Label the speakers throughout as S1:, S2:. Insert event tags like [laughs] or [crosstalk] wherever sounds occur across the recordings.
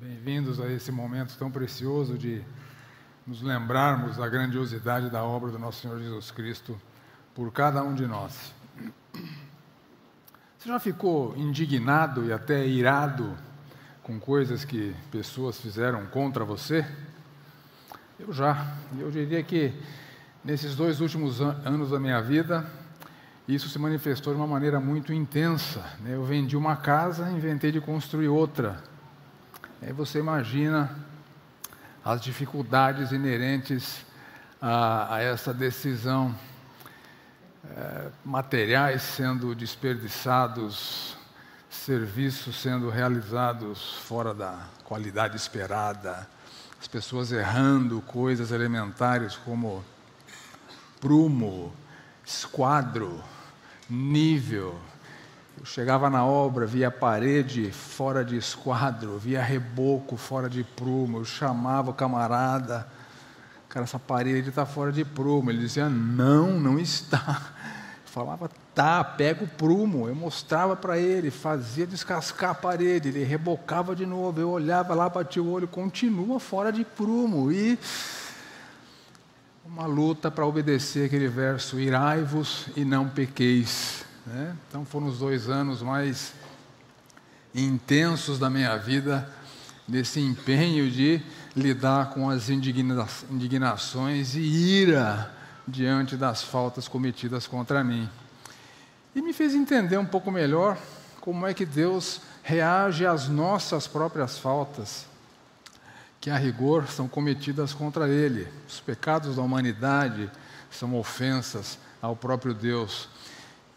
S1: Bem-vindos a esse momento tão precioso de nos lembrarmos da grandiosidade da obra do nosso Senhor Jesus Cristo por cada um de nós. Você já ficou indignado e até irado com coisas que pessoas fizeram contra você? Eu já. Eu diria que nesses dois últimos anos da minha vida, isso se manifestou de uma maneira muito intensa. Né? Eu vendi uma casa, inventei de construir outra. Aí você imagina as dificuldades inerentes a, a essa decisão. É, materiais sendo desperdiçados, serviços sendo realizados fora da qualidade esperada, as pessoas errando coisas elementares como prumo, esquadro, nível. Eu chegava na obra, via parede fora de esquadro, via reboco fora de prumo. Eu chamava o camarada, cara, essa parede está fora de prumo. Ele dizia, não, não está. Eu falava, tá, pega o prumo. Eu mostrava para ele, fazia descascar a parede, ele rebocava de novo. Eu olhava lá, batia o olho, continua fora de prumo. E uma luta para obedecer aquele verso: irai-vos e não pequeis. Né? Então foram os dois anos mais intensos da minha vida nesse empenho de lidar com as indigna indignações e ira diante das faltas cometidas contra mim. E me fez entender um pouco melhor como é que Deus reage às nossas próprias faltas que a rigor são cometidas contra ele. Os pecados da humanidade são ofensas ao próprio Deus.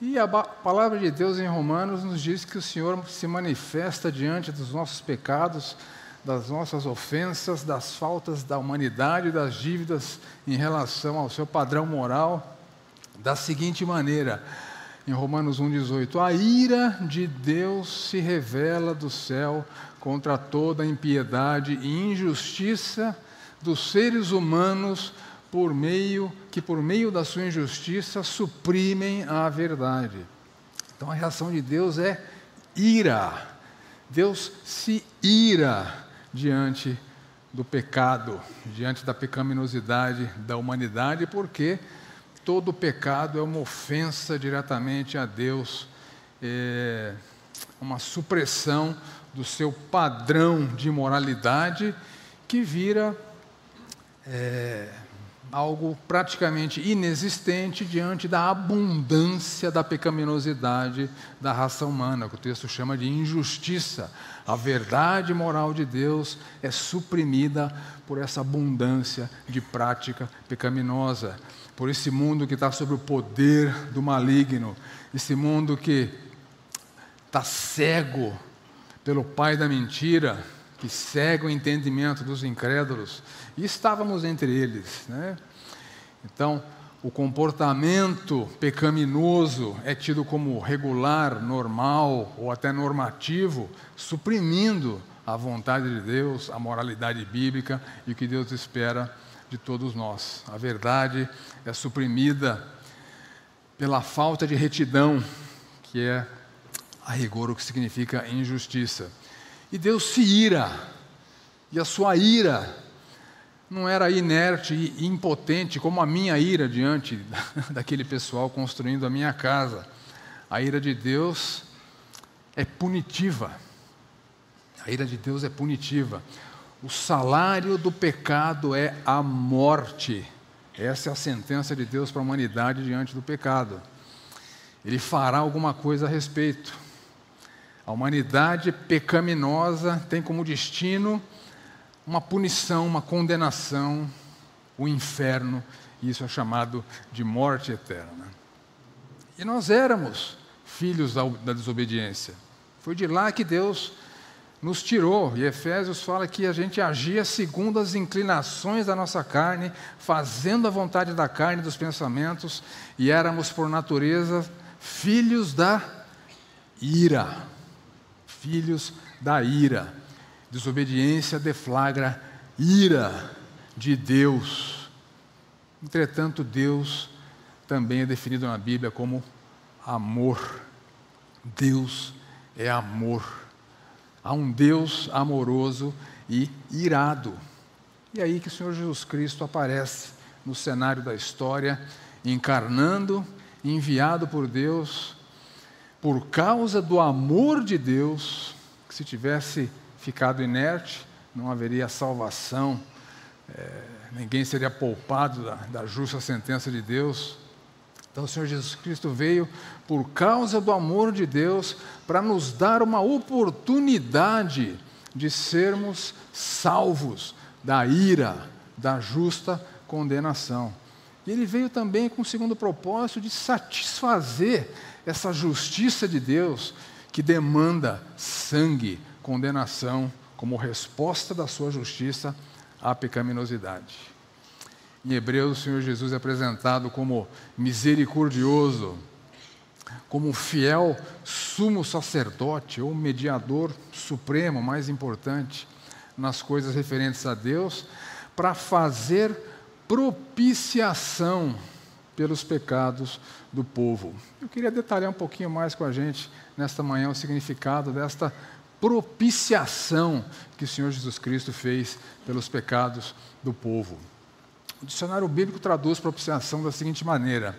S1: E a palavra de Deus em Romanos nos diz que o Senhor se manifesta diante dos nossos pecados, das nossas ofensas, das faltas da humanidade, das dívidas em relação ao seu padrão moral, da seguinte maneira: em Romanos 1,18: A ira de Deus se revela do céu contra toda impiedade e injustiça dos seres humanos por meio que por meio da sua injustiça suprimem a verdade. Então a reação de Deus é ira. Deus se ira diante do pecado, diante da pecaminosidade da humanidade, porque todo pecado é uma ofensa diretamente a Deus, é uma supressão do seu padrão de moralidade que vira é, algo praticamente inexistente diante da abundância da pecaminosidade da raça humana, que o texto chama de injustiça. A verdade moral de Deus é suprimida por essa abundância de prática pecaminosa por esse mundo que está sob o poder do maligno, esse mundo que está cego pelo pai da mentira, que cega o entendimento dos incrédulos, e estávamos entre eles. Né? Então, o comportamento pecaminoso é tido como regular, normal ou até normativo, suprimindo a vontade de Deus, a moralidade bíblica e o que Deus espera de todos nós. A verdade é suprimida pela falta de retidão, que é a rigor o que significa injustiça. E Deus se ira, e a sua ira não era inerte e impotente como a minha ira diante [laughs] daquele pessoal construindo a minha casa. A ira de Deus é punitiva. A ira de Deus é punitiva. O salário do pecado é a morte. Essa é a sentença de Deus para a humanidade diante do pecado. Ele fará alguma coisa a respeito. A humanidade pecaminosa tem como destino uma punição, uma condenação, o inferno, e isso é chamado de morte eterna. E nós éramos filhos da, da desobediência. Foi de lá que Deus nos tirou. E Efésios fala que a gente agia segundo as inclinações da nossa carne, fazendo a vontade da carne dos pensamentos, e éramos por natureza filhos da ira. Filhos da ira. Desobediência deflagra ira de Deus. Entretanto, Deus também é definido na Bíblia como amor. Deus é amor. a um Deus amoroso e irado. E aí que o Senhor Jesus Cristo aparece no cenário da história, encarnando, enviado por Deus, por causa do amor de Deus, que se tivesse ficado inerte, não haveria salvação, é, ninguém seria poupado da, da justa sentença de Deus. Então o Senhor Jesus Cristo veio por causa do amor de Deus para nos dar uma oportunidade de sermos salvos da ira, da justa condenação. E ele veio também com o segundo propósito de satisfazer essa justiça de Deus que demanda sangue, condenação, como resposta da sua justiça à pecaminosidade. Em Hebreus, o Senhor Jesus é apresentado como misericordioso, como fiel sumo sacerdote ou mediador supremo, mais importante, nas coisas referentes a Deus, para fazer propiciação pelos pecados do povo. Eu queria detalhar um pouquinho mais com a gente nesta manhã o significado desta propiciação que o Senhor Jesus Cristo fez pelos pecados do povo. O dicionário bíblico traduz propiciação da seguinte maneira: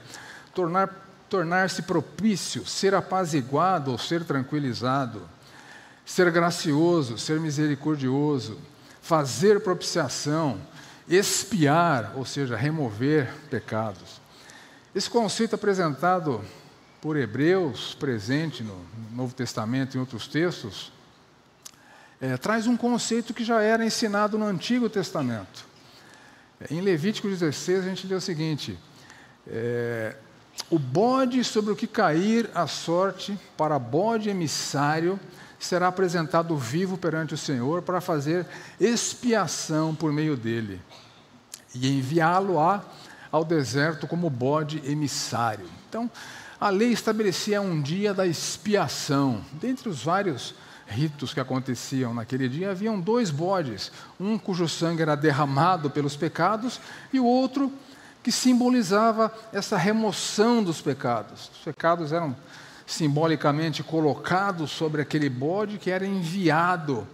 S1: tornar, tornar-se propício, ser apaziguado ou ser tranquilizado, ser gracioso, ser misericordioso, fazer propiciação, expiar, ou seja, remover pecados. Esse conceito apresentado por Hebreus, presente no Novo Testamento e em outros textos, é, traz um conceito que já era ensinado no Antigo Testamento. Em Levítico 16, a gente lê o seguinte: é, o bode sobre o que cair a sorte para bode emissário será apresentado vivo perante o Senhor para fazer expiação por meio dele e enviá-lo ao deserto como bode emissário. Então, a lei estabelecia um dia da expiação. Dentre os vários ritos que aconteciam naquele dia, haviam dois bodes, um cujo sangue era derramado pelos pecados e o outro que simbolizava essa remoção dos pecados. Os pecados eram simbolicamente colocados sobre aquele bode que era enviado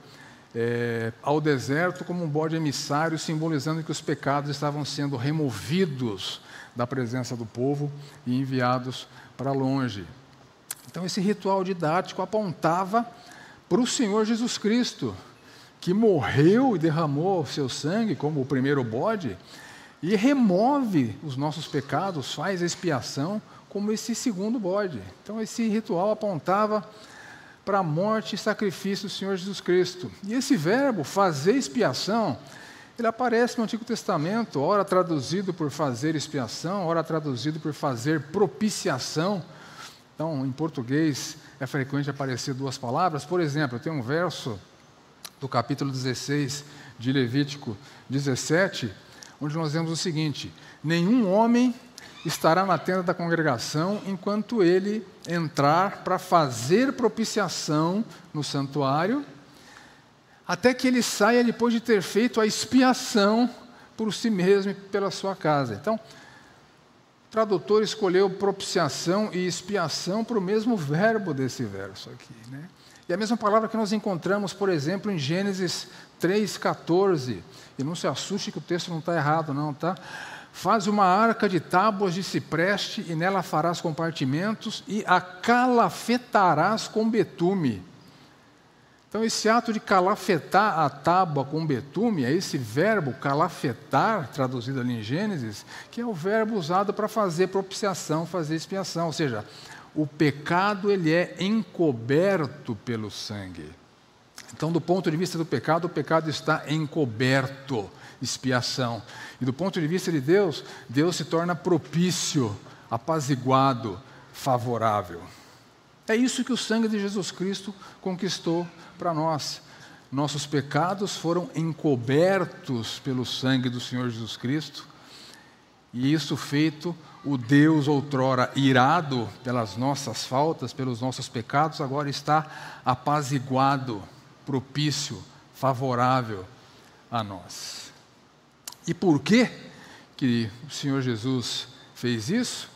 S1: é, ao deserto como um bode emissário, simbolizando que os pecados estavam sendo removidos da presença do povo e enviados para longe. Então, esse ritual didático apontava para o Senhor Jesus Cristo, que morreu e derramou seu sangue como o primeiro bode e remove os nossos pecados, faz expiação como esse segundo bode. Então, esse ritual apontava para a morte e sacrifício do Senhor Jesus Cristo. E esse verbo, fazer expiação, ele aparece no Antigo Testamento, ora traduzido por fazer expiação, ora traduzido por fazer propiciação. Então, em português, é frequente aparecer duas palavras. Por exemplo, tem um verso do capítulo 16 de Levítico 17, onde nós vemos o seguinte: Nenhum homem estará na tenda da congregação enquanto ele entrar para fazer propiciação no santuário, até que ele saia depois de ter feito a expiação por si mesmo e pela sua casa. Então, o tradutor escolheu propiciação e expiação para o mesmo verbo desse verso aqui. Né? E a mesma palavra que nós encontramos, por exemplo, em Gênesis 3,14. E não se assuste que o texto não está errado, não, tá? Faz uma arca de tábuas de cipreste e nela farás compartimentos e a calafetarás com betume. Então, esse ato de calafetar a tábua com betume é esse verbo calafetar, traduzido ali em Gênesis, que é o verbo usado para fazer propiciação, fazer expiação. Ou seja, o pecado ele é encoberto pelo sangue. Então, do ponto de vista do pecado, o pecado está encoberto expiação. E do ponto de vista de Deus, Deus se torna propício, apaziguado, favorável. É isso que o sangue de Jesus Cristo conquistou para nós. Nossos pecados foram encobertos pelo sangue do Senhor Jesus Cristo, e isso feito, o Deus outrora irado pelas nossas faltas, pelos nossos pecados, agora está apaziguado, propício, favorável a nós. E por que que o Senhor Jesus fez isso?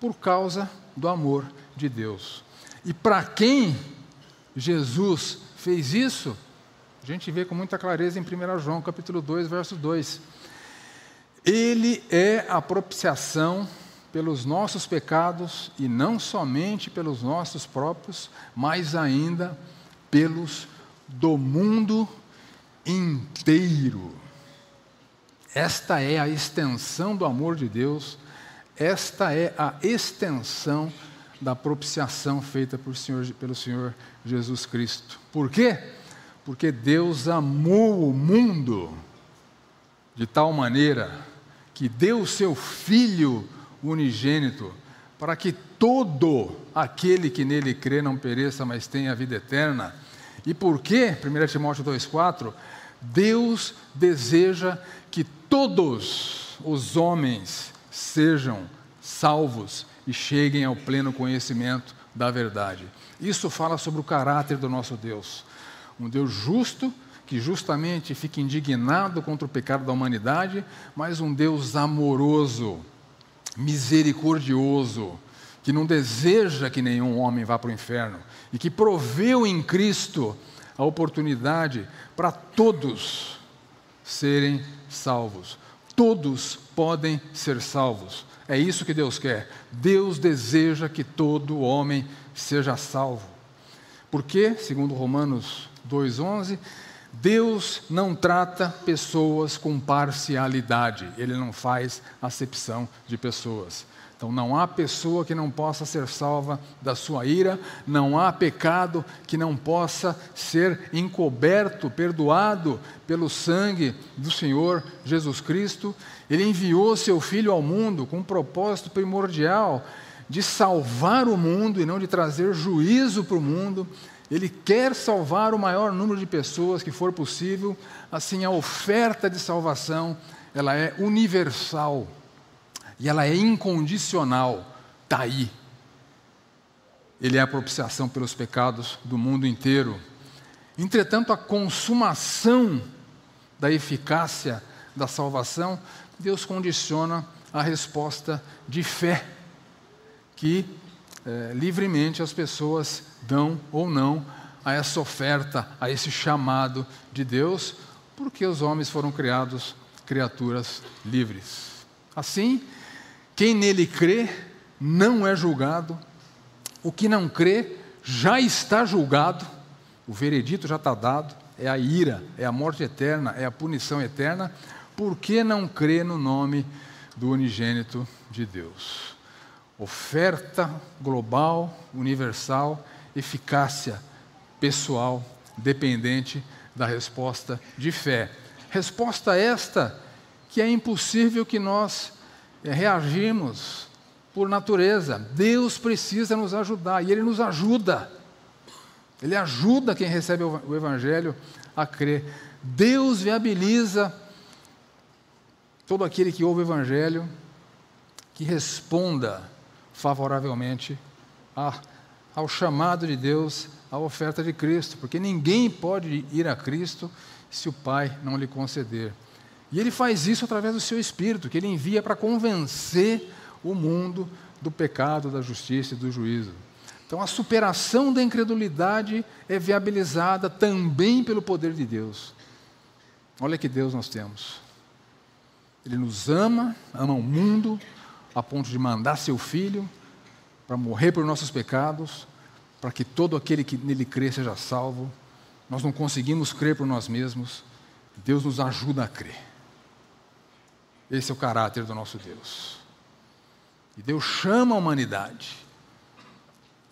S1: Por causa do amor de Deus. E para quem Jesus fez isso, a gente vê com muita clareza em 1 João, capítulo 2, verso 2. Ele é a propiciação pelos nossos pecados e não somente pelos nossos próprios, mas ainda pelos do mundo inteiro. Esta é a extensão do amor de Deus, esta é a extensão da propiciação feita Senhor, pelo Senhor Jesus Cristo. Por quê? Porque Deus amou o mundo de tal maneira que deu o seu Filho unigênito para que todo aquele que nele crê não pereça, mas tenha a vida eterna. E por quê? 1 Timóteo 2,4: Deus deseja que todos os homens sejam salvos e cheguem ao pleno conhecimento da verdade. Isso fala sobre o caráter do nosso Deus. Um Deus justo, que justamente fica indignado contra o pecado da humanidade, mas um Deus amoroso, misericordioso, que não deseja que nenhum homem vá para o inferno e que proveu em Cristo a oportunidade para todos serem salvos. Todos podem ser salvos. É isso que Deus quer. Deus deseja que todo homem seja salvo. Porque, segundo Romanos 2:11, Deus não trata pessoas com parcialidade. Ele não faz acepção de pessoas. Então não há pessoa que não possa ser salva da sua ira, não há pecado que não possa ser encoberto, perdoado pelo sangue do Senhor Jesus Cristo. Ele enviou seu filho ao mundo com um propósito primordial de salvar o mundo e não de trazer juízo para o mundo. Ele quer salvar o maior número de pessoas que for possível. Assim, a oferta de salvação, ela é universal e ela é incondicional, está aí. Ele é a propiciação pelos pecados do mundo inteiro. Entretanto, a consumação da eficácia da salvação, Deus condiciona a resposta de fé que é, livremente as pessoas dão ou não a essa oferta, a esse chamado de Deus, porque os homens foram criados criaturas livres. Assim, quem nele crê não é julgado, o que não crê já está julgado, o veredito já está dado, é a ira, é a morte eterna, é a punição eterna, porque não crê no nome do unigênito de Deus. Oferta global, universal, eficácia pessoal, dependente da resposta de fé. Resposta esta que é impossível que nós reagimos por natureza. Deus precisa nos ajudar e Ele nos ajuda. Ele ajuda quem recebe o Evangelho a crer. Deus viabiliza todo aquele que ouve o Evangelho que responda favoravelmente a, ao chamado de Deus, à oferta de Cristo, porque ninguém pode ir a Cristo se o Pai não lhe conceder. E ele faz isso através do seu Espírito, que ele envia para convencer o mundo do pecado, da justiça e do juízo. Então, a superação da incredulidade é viabilizada também pelo poder de Deus. Olha que Deus nós temos. Ele nos ama, ama o mundo, a ponto de mandar seu filho para morrer por nossos pecados, para que todo aquele que nele crê seja salvo. Nós não conseguimos crer por nós mesmos, Deus nos ajuda a crer. Esse é o caráter do nosso Deus. E Deus chama a humanidade.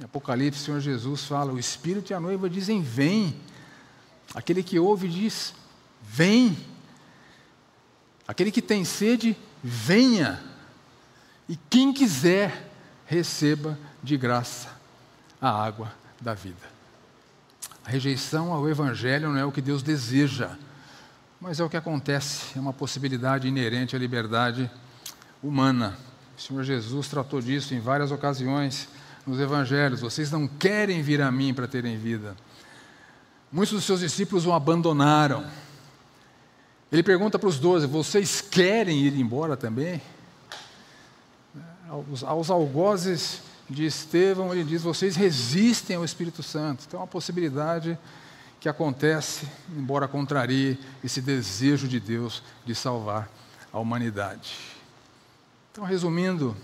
S1: Em Apocalipse, o Senhor Jesus fala: o Espírito e a noiva dizem: Vem. Aquele que ouve diz: Vem. Aquele que tem sede, venha. E quem quiser, receba de graça a água da vida. A rejeição ao Evangelho não é o que Deus deseja mas é o que acontece, é uma possibilidade inerente à liberdade humana. O Senhor Jesus tratou disso em várias ocasiões nos evangelhos. Vocês não querem vir a mim para terem vida. Muitos dos seus discípulos o abandonaram. Ele pergunta para os doze: Vocês querem ir embora também? Aos, aos algozes de Estevão, ele diz: Vocês resistem ao Espírito Santo. Então, é uma possibilidade que acontece, embora contrarie esse desejo de Deus de salvar a humanidade. Então, resumindo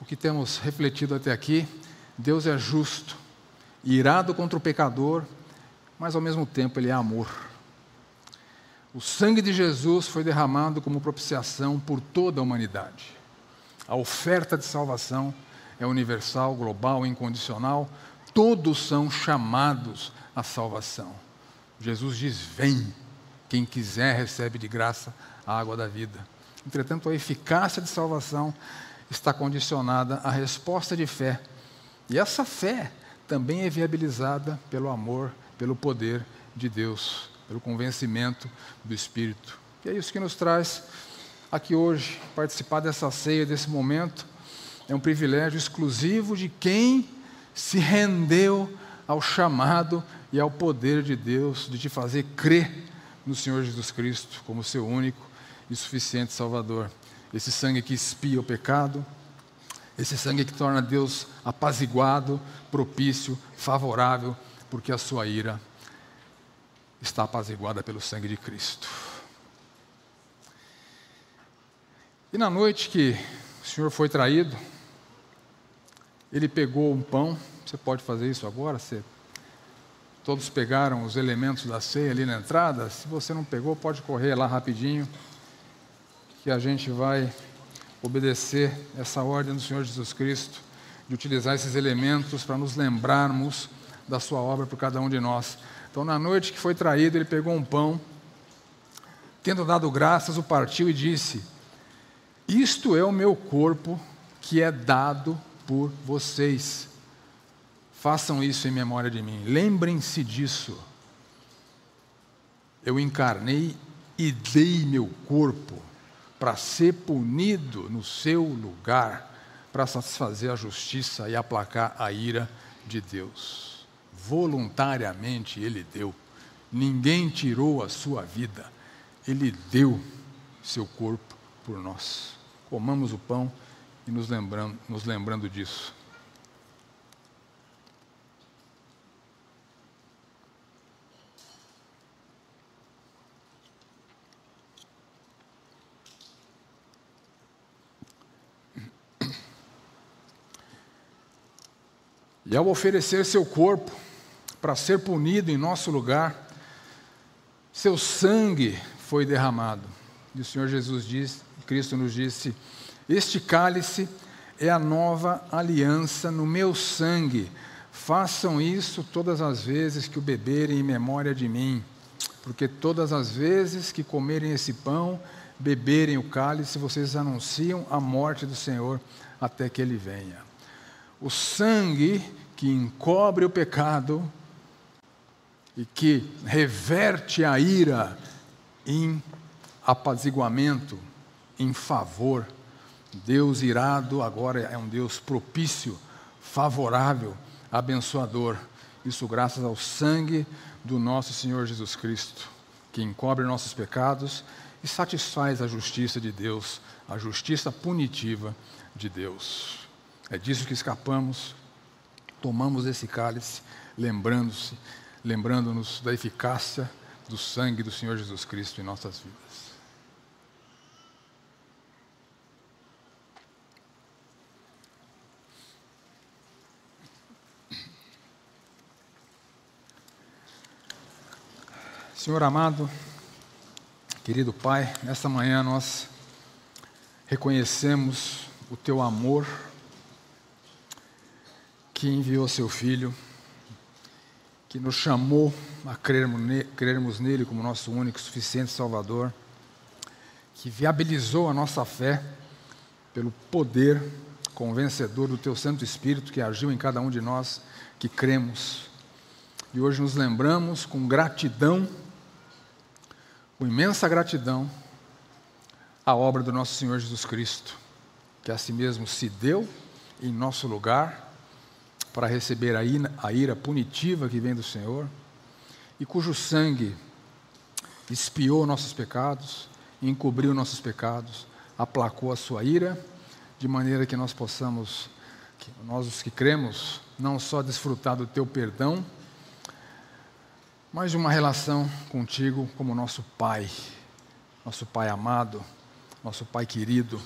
S1: o que temos refletido até aqui, Deus é justo, irado contra o pecador, mas ao mesmo tempo ele é amor. O sangue de Jesus foi derramado como propiciação por toda a humanidade. A oferta de salvação é universal, global, incondicional. Todos são chamados à salvação. Jesus diz: Vem, quem quiser recebe de graça a água da vida. Entretanto, a eficácia de salvação está condicionada à resposta de fé. E essa fé também é viabilizada pelo amor, pelo poder de Deus, pelo convencimento do Espírito. E é isso que nos traz aqui hoje, participar dessa ceia, desse momento. É um privilégio exclusivo de quem se rendeu ao chamado e ao poder de Deus de te fazer crer no Senhor Jesus Cristo como seu único e suficiente Salvador. Esse sangue que expia o pecado, esse sangue que torna Deus apaziguado, propício, favorável, porque a sua ira está apaziguada pelo sangue de Cristo. E na noite que o Senhor foi traído, ele pegou um pão, você pode fazer isso agora, você Todos pegaram os elementos da ceia ali na entrada. Se você não pegou, pode correr lá rapidinho, que a gente vai obedecer essa ordem do Senhor Jesus Cristo de utilizar esses elementos para nos lembrarmos da Sua obra por cada um de nós. Então, na noite que foi traído, ele pegou um pão, tendo dado graças, o partiu e disse: Isto é o meu corpo que é dado por vocês. Façam isso em memória de mim. Lembrem-se disso. Eu encarnei e dei meu corpo para ser punido no seu lugar, para satisfazer a justiça e aplacar a ira de Deus. Voluntariamente ele deu. Ninguém tirou a sua vida. Ele deu seu corpo por nós. Comamos o pão e nos lembrando, nos lembrando disso. E ao oferecer seu corpo para ser punido em nosso lugar, seu sangue foi derramado. E o Senhor Jesus disse, Cristo nos disse: Este cálice é a nova aliança no meu sangue. Façam isso todas as vezes que o beberem em memória de mim, porque todas as vezes que comerem esse pão, beberem o cálice, vocês anunciam a morte do Senhor até que ele venha. O sangue que encobre o pecado e que reverte a ira em apaziguamento, em favor. Deus irado agora é um Deus propício, favorável, abençoador. Isso graças ao sangue do nosso Senhor Jesus Cristo, que encobre nossos pecados e satisfaz a justiça de Deus, a justiça punitiva de Deus. É disso que escapamos tomamos esse cálice, lembrando-se, lembrando-nos da eficácia do sangue do Senhor Jesus Cristo em nossas vidas. Senhor amado, querido Pai, nesta manhã nós reconhecemos o teu amor que enviou seu Filho, que nos chamou a crermos nele como nosso único e suficiente Salvador, que viabilizou a nossa fé pelo poder convencedor do Teu Santo Espírito que agiu em cada um de nós que cremos. E hoje nos lembramos com gratidão, com imensa gratidão, a obra do nosso Senhor Jesus Cristo, que a si mesmo se deu em nosso lugar para receber a ira, a ira punitiva que vem do Senhor, e cujo sangue espiou nossos pecados, encobriu nossos pecados, aplacou a sua ira, de maneira que nós possamos, que nós os que cremos, não só desfrutar do teu perdão, mas de uma relação contigo como nosso Pai, nosso Pai amado, nosso Pai querido,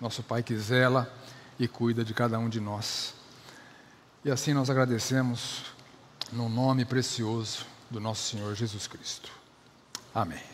S1: nosso Pai que zela e cuida de cada um de nós. E assim nós agradecemos no nome precioso do nosso Senhor Jesus Cristo. Amém.